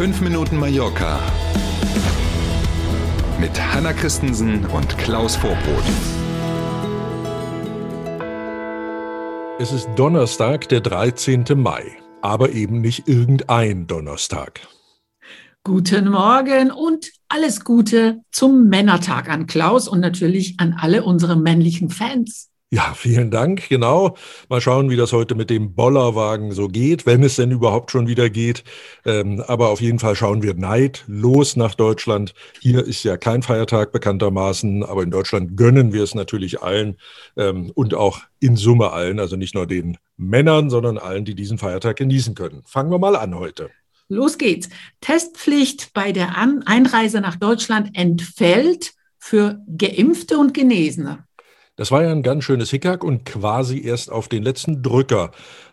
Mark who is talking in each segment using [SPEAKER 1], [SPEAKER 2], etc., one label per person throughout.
[SPEAKER 1] 5 Minuten Mallorca mit Hanna Christensen und Klaus Vorbrot.
[SPEAKER 2] Es ist Donnerstag, der 13. Mai, aber eben nicht irgendein Donnerstag.
[SPEAKER 3] Guten Morgen und alles Gute zum Männertag an Klaus und natürlich an alle unsere männlichen Fans.
[SPEAKER 2] Ja, vielen Dank. Genau. Mal schauen, wie das heute mit dem Bollerwagen so geht, wenn es denn überhaupt schon wieder geht. Ähm, aber auf jeden Fall schauen wir Neid los nach Deutschland. Hier ist ja kein Feiertag bekanntermaßen, aber in Deutschland gönnen wir es natürlich allen ähm, und auch in Summe allen, also nicht nur den Männern, sondern allen, die diesen Feiertag genießen können. Fangen wir mal an heute.
[SPEAKER 3] Los geht's. Testpflicht bei der Einreise nach Deutschland entfällt für Geimpfte und Genesene.
[SPEAKER 2] Das war ja ein ganz schönes Hickhack und quasi erst auf den letzten Drücker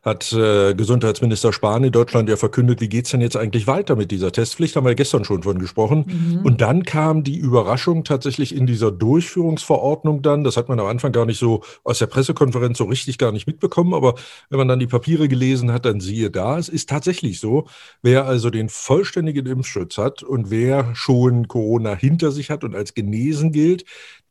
[SPEAKER 2] hat äh, Gesundheitsminister Spahn in Deutschland ja verkündet, wie geht's denn jetzt eigentlich weiter mit dieser Testpflicht, haben wir gestern schon von gesprochen. Mhm. Und dann kam die Überraschung tatsächlich in dieser Durchführungsverordnung dann, das hat man am Anfang gar nicht so aus der Pressekonferenz so richtig gar nicht mitbekommen, aber wenn man dann die Papiere gelesen hat, dann siehe da, es ist tatsächlich so, wer also den vollständigen Impfschutz hat und wer schon Corona hinter sich hat und als genesen gilt,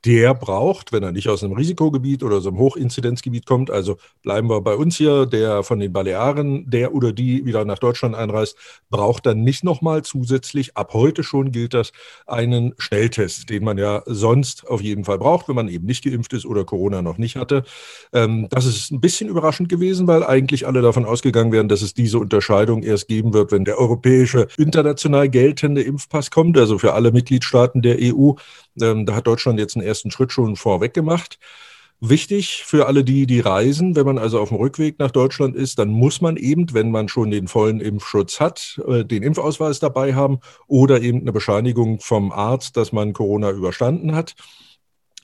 [SPEAKER 2] der braucht, wenn er nicht aus einem Risikogebiet oder so einem Hochinzidenzgebiet kommt, also bleiben wir bei uns hier, der von den Balearen, der oder die wieder nach Deutschland einreist, braucht dann nicht nochmal zusätzlich, ab heute schon gilt das, einen Schnelltest, den man ja sonst auf jeden Fall braucht, wenn man eben nicht geimpft ist oder Corona noch nicht hatte. Ähm, das ist ein bisschen überraschend gewesen, weil eigentlich alle davon ausgegangen wären, dass es diese Unterscheidung erst geben wird, wenn der europäische international geltende Impfpass kommt, also für alle Mitgliedstaaten der EU. Ähm, da hat Deutschland jetzt einen ersten Schritt schon vorweg gemacht. Wichtig für alle die, die reisen, wenn man also auf dem Rückweg nach Deutschland ist, dann muss man eben, wenn man schon den vollen Impfschutz hat, äh, den Impfausweis dabei haben oder eben eine Bescheinigung vom Arzt, dass man Corona überstanden hat.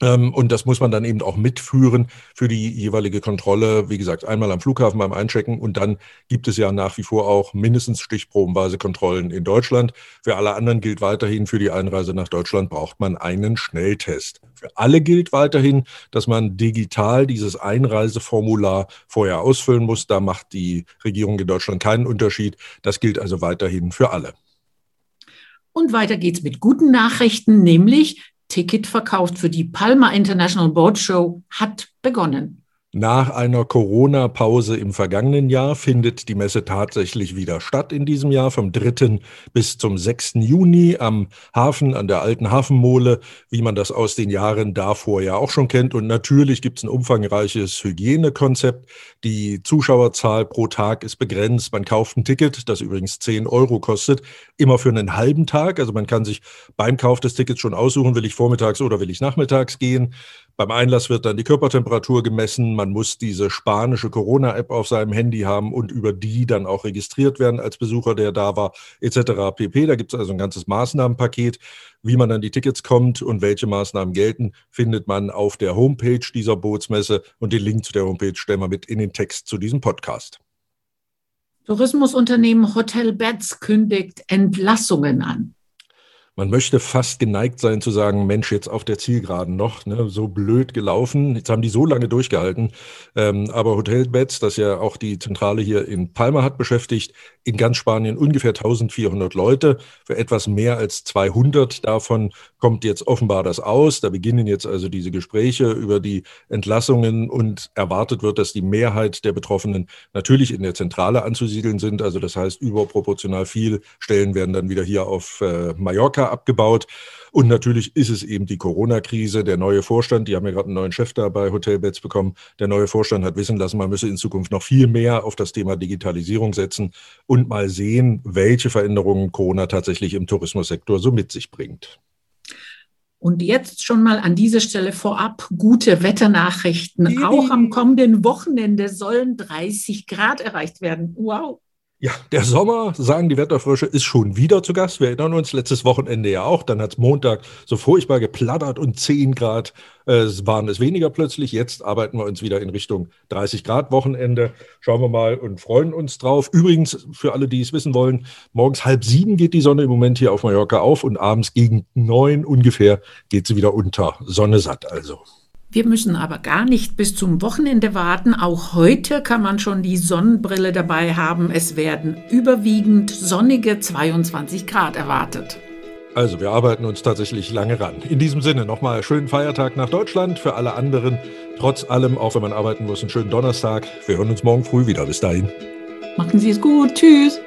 [SPEAKER 2] Ähm, und das muss man dann eben auch mitführen für die jeweilige Kontrolle. Wie gesagt, einmal am Flughafen beim Einchecken und dann gibt es ja nach wie vor auch mindestens stichprobenweise Kontrollen in Deutschland. Für alle anderen gilt weiterhin, für die Einreise nach Deutschland braucht man einen Schnelltest. Für alle gilt weiterhin, dass man digital dieses Einreiseformular vorher ausfüllen muss. Da macht die Regierung in Deutschland keinen Unterschied. Das gilt also weiterhin für alle.
[SPEAKER 3] Und weiter geht's mit guten Nachrichten, nämlich Ticket verkauft für die Palma International Boat Show hat begonnen.
[SPEAKER 2] Nach einer Corona-Pause im vergangenen Jahr findet die Messe tatsächlich wieder statt in diesem Jahr, vom 3. bis zum 6. Juni am Hafen, an der alten Hafenmole, wie man das aus den Jahren davor ja auch schon kennt. Und natürlich gibt es ein umfangreiches Hygienekonzept. Die Zuschauerzahl pro Tag ist begrenzt. Man kauft ein Ticket, das übrigens 10 Euro kostet, immer für einen halben Tag. Also man kann sich beim Kauf des Tickets schon aussuchen, will ich vormittags oder will ich nachmittags gehen. Beim Einlass wird dann die Körpertemperatur gemessen. Man muss diese spanische Corona-App auf seinem Handy haben und über die dann auch registriert werden als Besucher, der da war, etc. pp. Da gibt es also ein ganzes Maßnahmenpaket. Wie man an die Tickets kommt und welche Maßnahmen gelten, findet man auf der Homepage dieser Bootsmesse. Und den Link zu der Homepage stellen wir mit in den Text zu diesem Podcast.
[SPEAKER 3] Tourismusunternehmen Hotel Beds kündigt Entlassungen an
[SPEAKER 2] man möchte fast geneigt sein zu sagen, Mensch, jetzt auf der Zielgeraden noch, ne, so blöd gelaufen. Jetzt haben die so lange durchgehalten. Ähm, aber Hotelbeds, das ja auch die Zentrale hier in Palma hat, beschäftigt in ganz Spanien ungefähr 1400 Leute. Für etwas mehr als 200 davon kommt jetzt offenbar das aus. Da beginnen jetzt also diese Gespräche über die Entlassungen und erwartet wird, dass die Mehrheit der Betroffenen natürlich in der Zentrale anzusiedeln sind. Also das heißt, überproportional viel Stellen werden dann wieder hier auf äh, Mallorca Mallorca abgebaut. Und natürlich ist es eben die Corona-Krise. Der neue Vorstand, die haben ja gerade einen neuen Chef da bei Hotelbeds bekommen. Der neue Vorstand hat wissen lassen, man müsse in Zukunft noch viel mehr auf das Thema Digitalisierung setzen und mal sehen, welche Veränderungen Corona tatsächlich im Tourismussektor so mit sich bringt.
[SPEAKER 3] Und jetzt schon mal an dieser Stelle vorab gute Wetternachrichten. Auch am kommenden Wochenende sollen 30 Grad erreicht werden. Wow.
[SPEAKER 2] Ja, der Sommer, sagen die Wetterfrösche, ist schon wieder zu Gast. Wir erinnern uns, letztes Wochenende ja auch. Dann hat es Montag so furchtbar geplattert und 10 Grad äh, waren es weniger plötzlich. Jetzt arbeiten wir uns wieder in Richtung 30 Grad Wochenende. Schauen wir mal und freuen uns drauf. Übrigens, für alle, die es wissen wollen, morgens halb sieben geht die Sonne im Moment hier auf Mallorca auf und abends gegen neun ungefähr geht sie wieder unter. Sonne satt also.
[SPEAKER 3] Wir müssen aber gar nicht bis zum Wochenende warten. Auch heute kann man schon die Sonnenbrille dabei haben. Es werden überwiegend sonnige 22 Grad erwartet.
[SPEAKER 2] Also wir arbeiten uns tatsächlich lange ran. In diesem Sinne nochmal schönen Feiertag nach Deutschland. Für alle anderen, trotz allem, auch wenn man arbeiten muss, einen schönen Donnerstag. Wir hören uns morgen früh wieder. Bis dahin.
[SPEAKER 3] Machen Sie es gut. Tschüss.